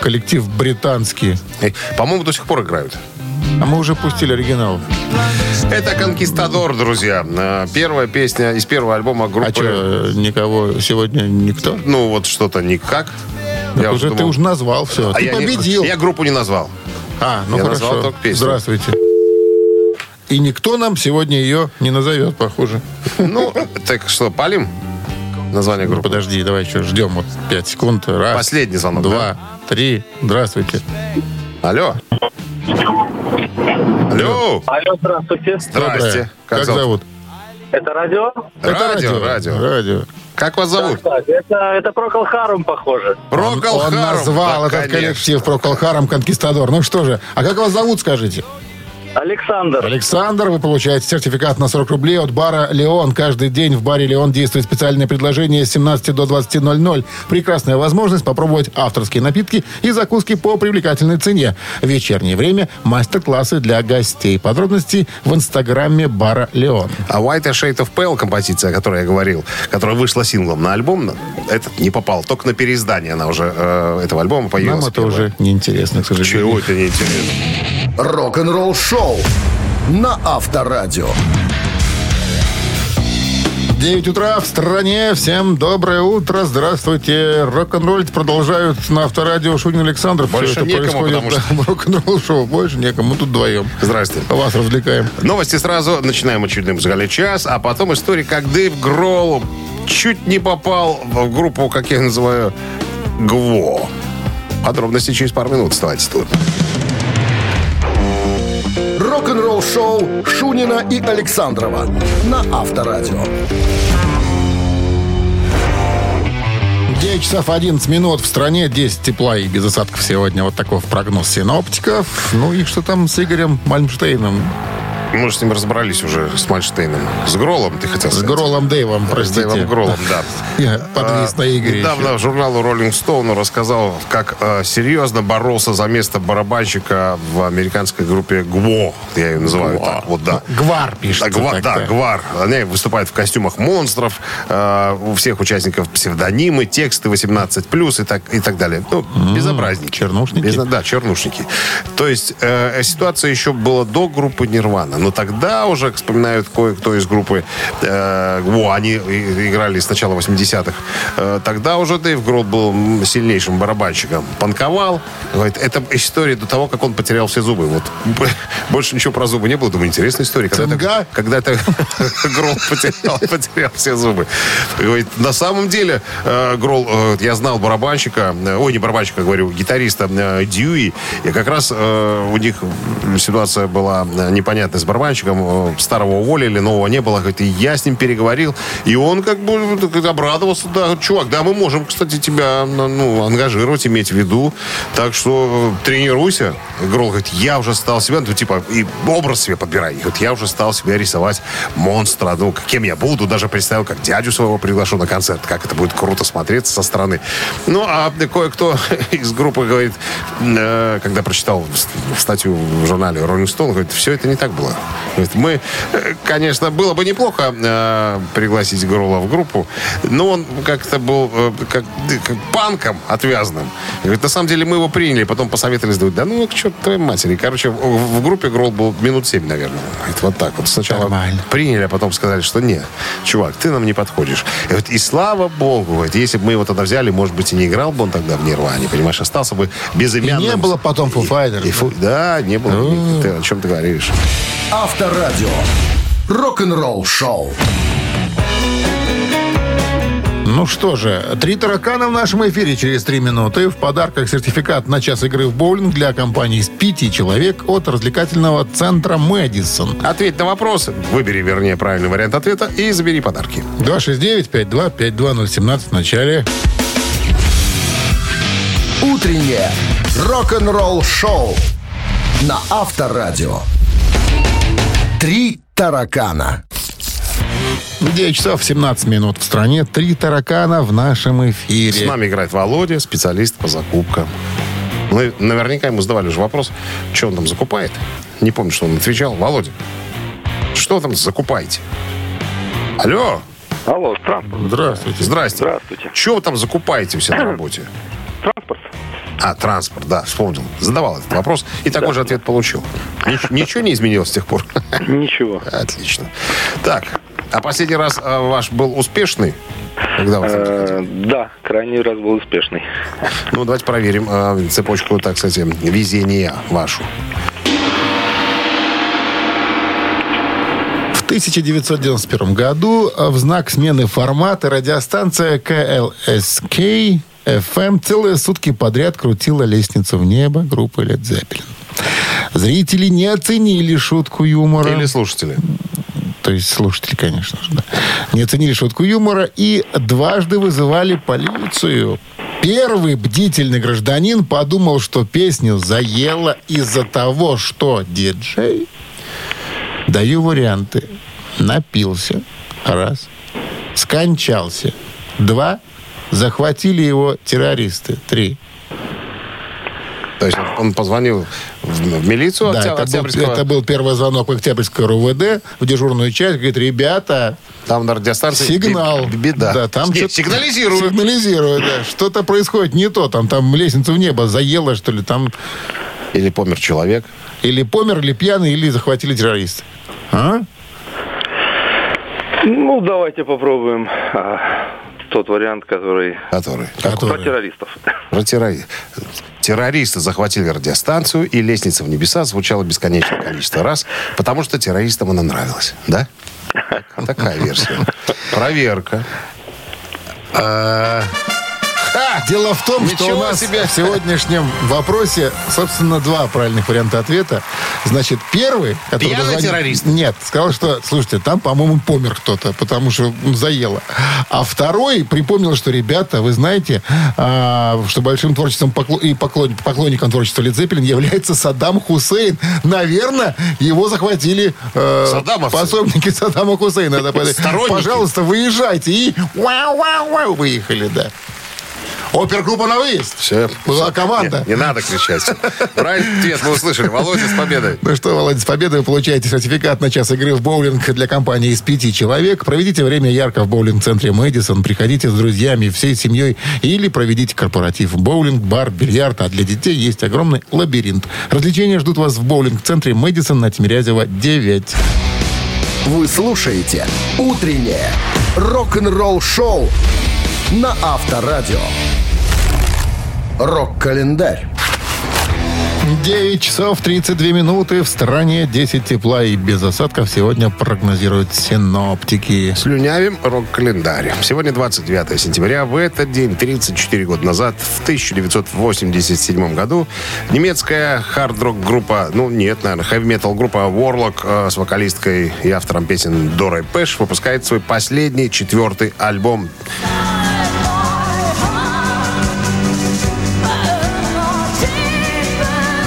S1: коллектив британский.
S2: Э, По-моему, до сих пор играют.
S1: А мы уже пустили оригинал.
S2: Это «Конкистадор», друзья. Э, Первая песня из первого альбома группы.
S1: А что, никого сегодня никто?
S2: Ну, вот что-то никак.
S1: Так
S2: Я
S1: уже
S2: думал-
S1: ты уже назвал все.
S2: А
S1: ты
S2: я не-
S1: победил.
S2: я группу не назвал.
S1: А, ну
S2: я
S1: хорошо.
S2: назвал только песню.
S1: Здравствуйте. И никто нам сегодня ее не назовет, похоже.
S2: Ну, так что, палим? Название группы.
S1: Подожди, давай еще ждем вот 5 секунд. Раз,
S2: Последний звонок,
S1: два, три. Здравствуйте.
S2: Алло. Алло.
S6: Алло, здравствуйте.
S2: Здрасте.
S1: Доброе. Как,
S2: зовут?
S1: зовут?
S6: Это радио?
S2: Радио, радио.
S1: Радио.
S2: Как вас зовут?
S6: Это, это Прокол Харум, похоже.
S2: Прокол
S1: Он
S2: Харум.
S1: назвал
S2: Да,
S1: этот
S2: конечно.
S1: коллектив Прокол Харум Конкистадор. Ну что же, а как вас зовут, скажите?
S6: Александр.
S1: Александр, вы получаете сертификат на 40 рублей от бара «Леон». Каждый день в баре «Леон» действует специальное предложение с 17 до 20.00. Прекрасная возможность попробовать авторские напитки и закуски по привлекательной цене. В вечернее время мастер-классы для гостей. Подробности в инстаграме бара «Леон».
S2: А White Shade of Pale, композиция, о которой я говорил, которая вышла синглом на альбом, этот не попал. Только на переиздание она уже э, этого альбома появилась.
S1: Нам это
S2: первая.
S1: уже неинтересно, к сожалению.
S2: Чего это неинтересно?
S3: Рок-н-ролл шоу на Авторадио.
S1: 9 утра в стране. Всем доброе утро. Здравствуйте. Рок-н-ролл продолжают на авторадио Шунин Александр.
S2: Больше
S1: это
S2: некому,
S1: происходит,
S2: потому
S1: в рок-н-ролл шоу. Больше некому. Мы тут вдвоем.
S2: Здрасте.
S1: Вас развлекаем.
S2: Новости сразу. Начинаем очередной музыкальный час, а потом история, как Дэйв Гролл чуть не попал в группу, как я называю, ГВО. Подробности через пару минут. Оставайтесь тут.
S3: Рок-н-ролл шоу Шунина и Александрова на Авторадио.
S1: 9 часов 11 минут в стране, 10 тепла и без осадков сегодня. Вот такой прогноз синоптиков. Ну и что там с Игорем Мальмштейном?
S2: Мы же с ним разобрались уже, с Мальштейном. С Гролом, ты хотел
S1: С
S2: сказать?
S1: Гролом Дэйвом,
S2: С
S1: простите.
S2: Дэйвом Гролом, да.
S1: Я подвис на Игоре
S2: Недавно
S1: еще.
S2: журналу Rolling Stone рассказал, как э, серьезно боролся за место барабанщика в американской группе ГВО. Я ее называю так. Вот, да.
S1: Гвар пишется.
S2: Да, Гвар, да. Гвар. Они выступают в костюмах монстров. э, у всех участников псевдонимы, тексты 18+, и так, и так далее. Ну, безобразники.
S1: чернушники?
S2: Без- да, чернушники. То есть э, ситуация еще была до группы Нирвана. Но тогда уже вспоминают кое-кто из группы э, ГВО. Они играли с начала 80-х. Э, тогда уже Дэйв Гролл был сильнейшим барабанщиком. Панковал. Говорит, это история до того, как он потерял все зубы. Вот больше ничего про зубы не было. Думаю, интересная история. Когда
S1: Цинга?
S2: когда это Гролл потерял, потерял все зубы. Говорит, на самом деле, э, Гролл, э, я знал барабанщика, э, ой, не барабанщика, говорю, гитариста Дьюи, и как раз у них ситуация была непонятная с барабанщиком, э, старого уволили, нового не было, говорит, и я с ним переговорил, и он как бы так обрадовался, да, чувак, да, мы можем, кстати, тебя ну, ангажировать, иметь в виду, так что э, тренируйся. Гролл говорит, я уже стал себя, ну, типа, и образ себе подбирай. И Вот я уже стал себя рисовать монстра, ну, кем я буду, даже представил, как дядю своего приглашу на концерт, как это будет круто смотреться со стороны. Ну, а кое-кто из группы говорит, э, когда прочитал статью в журнале Rolling Stone, говорит, все это не так было. Говорит, мы, э, конечно, было бы неплохо э, пригласить Грола в группу, но он как-то был э, как, как панком отвязным. Говорит, на самом деле мы его приняли, потом посоветовались, говорит, да ну, к черту твоей матери. Короче, в, в группе Грол был минут семь, наверное. Говорит, вот так вот. Сначала
S1: Нормально.
S2: приняли, а потом сказали, что нет, чувак, ты нам не подходишь. И, вот, и слава богу, говорит, если бы мы его тогда взяли, может быть, и не играл бы он тогда в Нирване, понимаешь, остался бы
S1: И
S2: безымянным.
S1: не было потом Foo
S2: И-
S1: Fighters.
S2: и да, не было.
S1: Ну.
S2: Ты о чем ты говоришь?
S3: Авторадио. Рок-н-ролл шоу.
S1: Ну что же, три таракана в нашем эфире через три минуты. В подарках сертификат на час игры в боулинг для компании из пяти человек от развлекательного центра «Мэдисон».
S2: Ответь на вопросы, выбери, вернее, правильный вариант ответа и забери подарки.
S1: 269-5252-017 в начале.
S3: Утреннее рок-н-ролл шоу на Авторадио. Три таракана.
S1: 9 часов 17 минут в стране. Три таракана в нашем
S2: С
S1: эфире.
S2: нами играет Володя, специалист по закупкам. Мы наверняка ему задавали же вопрос, что он там закупает. Не помню, что он отвечал. Володя, что там закупаете? Алло,
S6: Алло, транспорт.
S1: Здравствуйте.
S2: здрасте.
S6: Здравствуйте.
S2: Что вы там закупаете все на работе?
S6: Транспорт.
S2: А, транспорт, да, вспомнил. Задавал этот вопрос и такой же ответ получил. Нич- ничего не изменилось с тех пор?
S6: Ничего.
S2: Отлично. Так, а последний раз а, ваш был успешный? Когда вы
S6: Э, Да, крайний раз был успешный.
S2: Ну, давайте проверим э, цепочку, так сказать, везения вашу.
S1: В 1991 году э, в знак смены формата радиостанция KLSK FM целые сутки подряд крутила лестницу в небо группы Led Zeppelin. Зрители не оценили шутку юмора.
S2: Или слушатели.
S1: То есть слушатели, конечно же, да. Не оценили шутку юмора и дважды вызывали полицию. Первый бдительный гражданин подумал, что песню заело из-за того, что диджей Даю варианты. Напился. Раз. Скончался. Два. Захватили его террористы. Три.
S2: То есть он позвонил в, в милицию
S1: Да,
S2: Октя-
S1: это был, это был первый звонок в Октябрьское РУВД в дежурную часть. Говорит, ребята,
S2: Там на радиостанции
S1: сигнал.
S2: бе- беда.
S1: Да, там
S2: Нет,
S1: что-то-
S2: сигнализируют.
S1: Сигнализируют, да. Что-то происходит не то. Там, там лестницу в небо заело, что ли. Там
S2: Или помер человек.
S1: или помер, или пьяный, или захватили террористы. А?
S6: Ну, давайте попробуем а, тот вариант, который
S2: Который.
S6: про
S1: Который-
S6: террористов.
S2: Про террори- Террористы захватили радиостанцию, и лестница в небеса звучала бесконечное количество раз, потому что террористам она нравилась. Да? Такая версия. Проверка.
S1: Дело в том, что
S2: Ничего
S1: у нас
S2: себе.
S1: в сегодняшнем вопросе, собственно, два правильных варианта ответа. Значит, первый... который
S2: Пьяный
S1: дозвонил-
S2: террорист?
S1: Нет, сказал, что, слушайте, там, по-моему, помер кто-то, потому что заело. А второй припомнил, что, ребята, вы знаете, а, что большим творчеством покло- и поклон- поклонником творчества Лед Зеппелин является Саддам Хусейн. Наверное, его захватили э,
S2: Саддамовцы.
S1: пособники Саддама Хусейна.
S2: Сторонники.
S1: Пожалуйста, выезжайте. И вау-вау-вау выехали, да. Опергруппа на выезд.
S2: Все.
S1: Была команда.
S2: Не, не надо кричать. Правильный ответ мы услышали. Володя, с победой.
S1: Ну что, Володя, с победой вы получаете сертификат на час игры в боулинг для компании из пяти человек. Проведите время ярко в боулинг-центре «Мэдисон». Приходите с друзьями, всей семьей или проведите корпоратив. Боулинг, бар, бильярд. А для детей есть огромный лабиринт. Развлечения ждут вас в боулинг-центре «Мэдисон» на Тимирязева 9.
S3: Вы слушаете «Утреннее рок-н-ролл-шоу» на Авторадио. Рок-календарь.
S1: 9 часов 32 минуты. В стране 10 тепла и без осадков сегодня прогнозируют синоптики.
S2: Слюнявим рок-календарь. Сегодня 29 сентября. В этот день, 34 года назад, в 1987 году, немецкая хард-рок группа, ну нет, наверное, хэви-метал группа Warlock э, с вокалисткой и автором песен Дорой Пэш выпускает свой последний, четвертый альбом.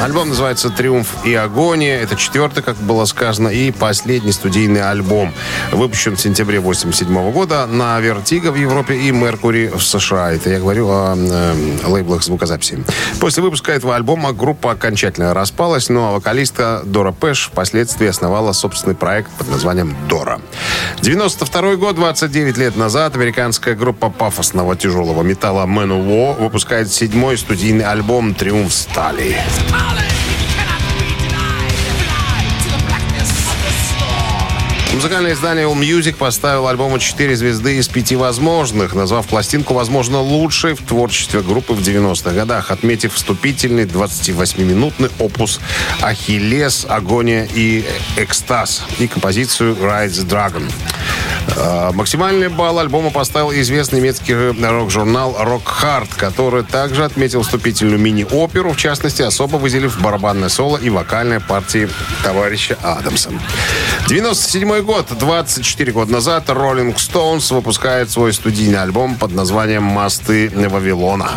S2: Альбом называется «Триумф и агония». Это четвертый, как было сказано, и последний студийный альбом. Выпущен в сентябре 87 года на Vertigo в Европе и Mercury в США. Это я говорю о э, лейблах звукозаписи. После выпуска этого альбома группа окончательно распалась, но вокалистка Дора Пэш впоследствии основала собственный проект под названием «Дора». 92 год, 29 лет назад, американская группа пафосного тяжелого металла Manowar выпускает седьмой студийный альбом «Триумф стали». Музыкальное издание All Music поставил альбому 4 звезды из 5 возможных, назвав пластинку, возможно, лучшей в творчестве группы в 90-х годах, отметив вступительный 28-минутный опус «Ахиллес», «Агония» и «Экстаз» и композицию «Ride the Dragon». Э, Максимальный балл альбома поставил известный немецкий рок-журнал Rock Hard, который также отметил вступительную мини-оперу, в частности, особо выделив барабанное соло и вокальные партии товарища Адамса. 97 год, 24 года назад, Rolling Stones выпускает свой студийный альбом под названием «Мосты Вавилона».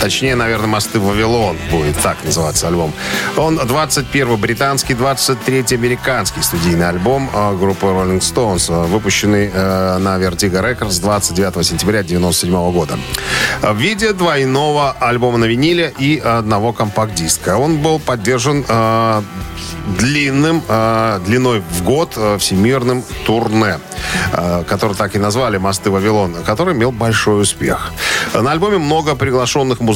S2: Точнее, наверное, «Мосты Вавилон» будет так называться альбом. Он 21 британский, 23 американский студийный альбом э, группы Rolling Stones, э, выпущенный э, на Vertigo Records 29 сентября 1997 года. В виде двойного альбома на виниле и одного компакт-диска. Он был поддержан длинным, длиной в год всемирным турне, э, который так и назвали «Мосты Вавилон», который имел большой успех. На альбоме много приглашенных музыкантов.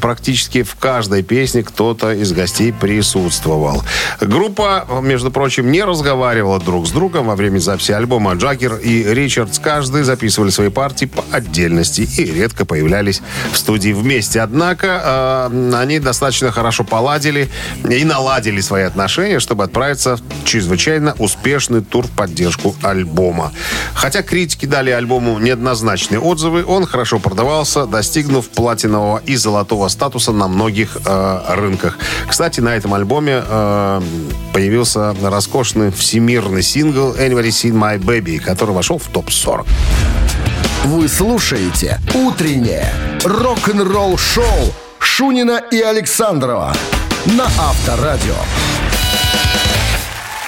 S2: Практически в каждой песне кто-то из гостей присутствовал. Группа, между прочим, не разговаривала друг с другом во время записи альбома. Джаггер и Ричардс каждый записывали свои партии по отдельности и редко появлялись в студии вместе. Однако э, они достаточно хорошо поладили и наладили свои отношения, чтобы отправиться в чрезвычайно успешный тур в поддержку альбома. Хотя критики дали альбому неоднозначные отзывы, он хорошо продавался, достигнув платинового и золотого статуса на многих э, рынках. Кстати, на этом альбоме э, появился роскошный всемирный сингл «Anybody Seen My Baby», который вошел в топ-40.
S3: Вы слушаете «Утреннее рок-н-ролл-шоу» Шунина и Александрова на Авторадио.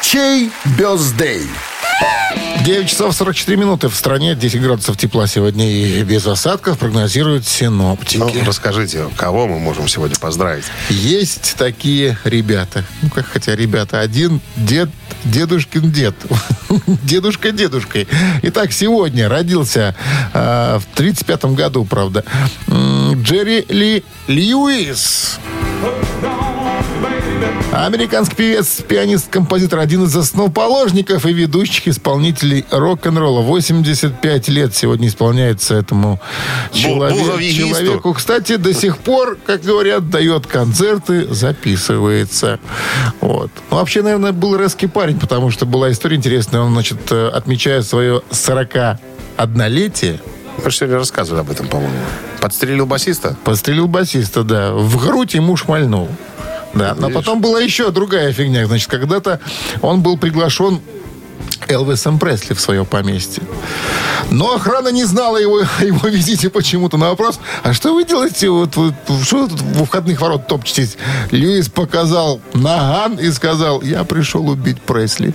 S3: Чей бездей?
S1: 9 часов 44 минуты в стране, 10 градусов тепла сегодня и без осадков прогнозируют синоптики.
S2: Ну, расскажите, кого мы можем сегодня поздравить?
S1: Есть такие ребята. Ну, как хотя ребята. Один дед, дедушкин дед. Дедушка дедушкой. Итак, сегодня родился э, в 35-м году, правда, Джерри Ли Льюис. Американский певец, пианист, композитор, один из основоположников и ведущих исполнителей рок-н-ролла. 85 лет сегодня исполняется этому человек- человеку. Кстати, до сих пор, как говорят, дает концерты, записывается. Вот. Ну, вообще, наверное, был резкий парень, потому что была история интересная. Он, значит, э, отмечая свое 41-летие,
S2: Мы же сегодня рассказывали об этом, по-моему. Подстрелил басиста?
S1: Пострелил басиста, да. В грудь ему шмальнул. Да. Но потом была еще другая фигня. Значит, когда-то он был приглашен Элвисом Пресли в свое поместье. Но охрана не знала его, о его визите почему-то. На вопрос, а что вы делаете? Вот, вот, что вы тут у входных ворот топчетесь? Льюис показал наган и сказал, я пришел убить Пресли.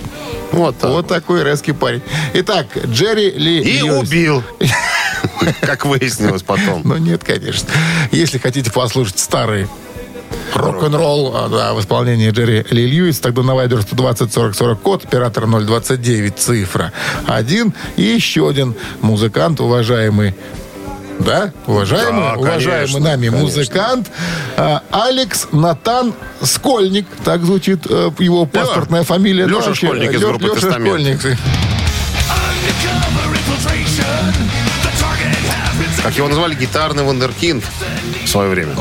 S2: Вот так.
S1: Вот такой резкий парень. Итак, Джерри Ли
S2: И
S1: Льюис.
S2: убил. Как выяснилось потом.
S1: Ну, нет, конечно. Если хотите послушать старый рок-н-ролл а, да, в исполнении Джерри Ли Льюис, тогда на Вайбер 120 40 40 код, оператор 029, цифра 1. И еще один музыкант, уважаемый да, уважаемый,
S2: Да,
S1: уважаемый
S2: конечно,
S1: нами
S2: конечно.
S1: музыкант а, Алекс Натан Скольник, так звучит э, его паспортная фамилия.
S2: Леша
S1: Да,
S2: Школьник из группы
S1: Леша
S2: «Тестамент».
S1: Школьник.
S2: Как его назвали, гитарный вундеркинд в свое время.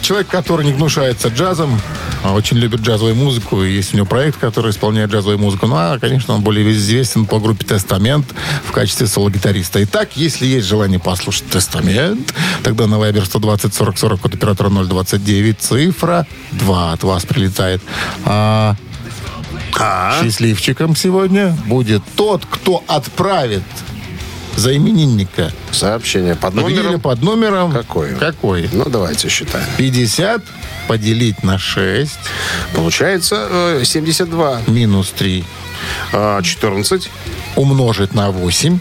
S1: Человек, который не гнушается джазом, а очень любит джазовую музыку. Есть у него проект, который исполняет джазовую музыку. Ну, а, конечно, он более известен по группе «Тестамент» в качестве соло-гитариста. Итак, если есть желание послушать «Тестамент», тогда на Viber 120 40 40 от оператора 029 цифра 2 от вас прилетает. А
S2: А?
S1: счастливчиком сегодня будет тот, кто отправит за именинника
S2: Сообщение под
S1: Определили
S2: номером.
S1: под номером.
S2: Какой?
S1: Какой?
S2: Ну, давайте считаем.
S1: 50 поделить на 6
S2: Получается э, 72.
S1: минус 3
S2: А, 14.
S1: умножить на 8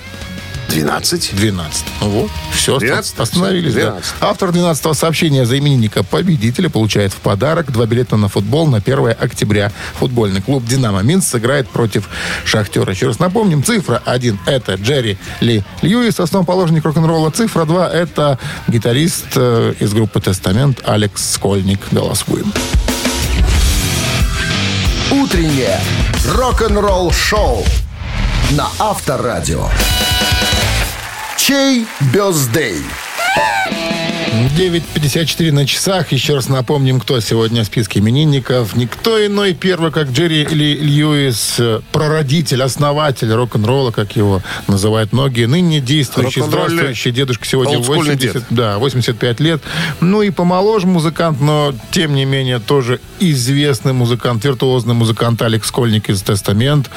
S2: 12.
S1: 12. Ну Вот, все,
S2: 12?
S1: остановились. да.
S2: 12.
S1: Автор 12 сообщения за именинника победителя получает в подарок два билета на футбол на 1 октября. Футбольный клуб «Динамо Минск» сыграет против «Шахтера». Еще раз напомним, цифра 1 – это Джерри Ли Льюис, основоположник рок-н-ролла. Цифра 2 – это гитарист э, из группы «Тестамент» Алекс Скольник. Голосуем.
S3: Утреннее рок-н-ролл-шоу на Авторадио. Чей бездей?
S1: 9.54 на часах. Еще раз напомним, кто сегодня в списке именинников. Никто иной первый, как Джерри Ли Льюис, э, прародитель, основатель рок-н-ролла, как его называют многие. Ныне действующий, здравствующий дедушка сегодня
S2: олдскульный
S1: 80,
S2: дед.
S1: да, 85 лет. Ну и помоложе музыкант, но тем не менее тоже известный музыкант, виртуозный музыкант Алекс Скольник из «Тестамент».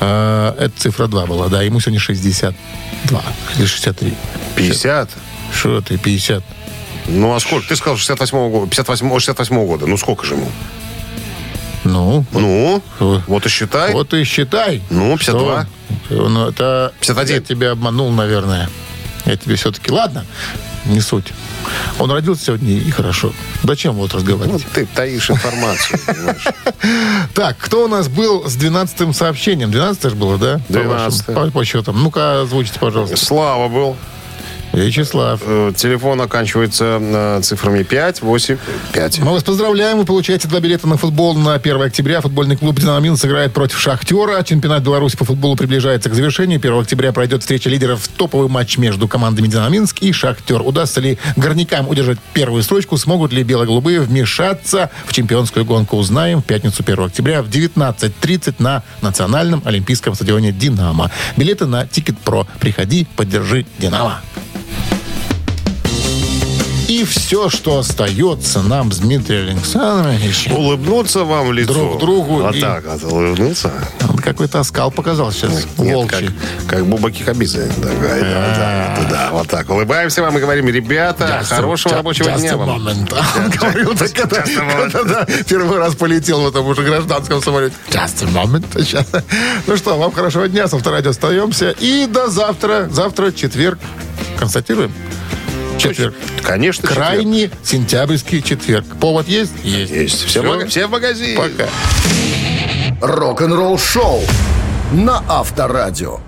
S1: Э, Это цифра 2 была, да, ему сегодня 62 или 63.
S2: 50.
S1: Что ты, 50?
S2: Ну, а сколько? Ты сказал 68 года. 58, 68 года. Ну, сколько же ему?
S1: Ну,
S2: Ну,
S1: Вот.
S2: вот и считай.
S1: Вот и считай.
S2: Ну, 52.
S1: Что, ну, это
S2: 51.
S1: Я тебя обманул, наверное. Я тебе все-таки... Ладно, не суть. Он родился сегодня, и хорошо. Зачем вот разговаривать?
S2: ты таишь информацию.
S1: Так, кто у нас был с 12-м сообщением? 12 же было, да? По
S2: 12-е.
S1: вашим- По, по счетам. Ну-ка, озвучите, пожалуйста.
S2: Слава был.
S1: Вячеслав.
S2: Э, Телефон оканчивается э, цифрами 5, 8, 5.
S1: Мы вас поздравляем. Вы получаете два билета на футбол на 1 октября. Футбольный клуб «Динамо Минск» сыграет против «Шахтера». Чемпионат Беларуси по футболу приближается к завершению. 1 октября пройдет встреча лидеров. Топовый матч между командами «Динамо Минск» и «Шахтер». Удастся ли горнякам удержать первую строчку? Смогут ли бело-голубые вмешаться в чемпионскую гонку? Узнаем в пятницу 1 октября в 19.30 на Национальном олимпийском стадионе «Динамо». Билеты на Тикет Про. Приходи, поддержи «Динамо». И все, что остается нам с Дмитрием Александровичем,
S2: Улыбнуться вам в лицо.
S1: Друг другу
S2: Вот
S1: и-
S2: так вот, улыбнуться.
S1: какой-то оскал показал сейчас.
S2: Нет,
S1: волчий.
S2: как, как Буба Кихабидзе. Да, да, да, да, вот так. Улыбаемся вам и говорим, ребята,
S1: Just
S2: хорошего
S1: just-
S2: рабочего
S1: just
S2: дня вам.
S1: Он говорил так, когда, первый раз полетел в этом уже гражданском самолете. Just a moment. Сейчас. Ну что, вам хорошего дня. С авторадио остаемся. И до завтра. Завтра четверг. Констатируем? Четверг.
S2: Конечно, четверг.
S1: Крайний сентябрьский четверг. Повод есть? Есть.
S2: Есть. Все, в мага- все в магазине.
S1: Пока.
S3: Рок-н-ролл шоу на Авторадио.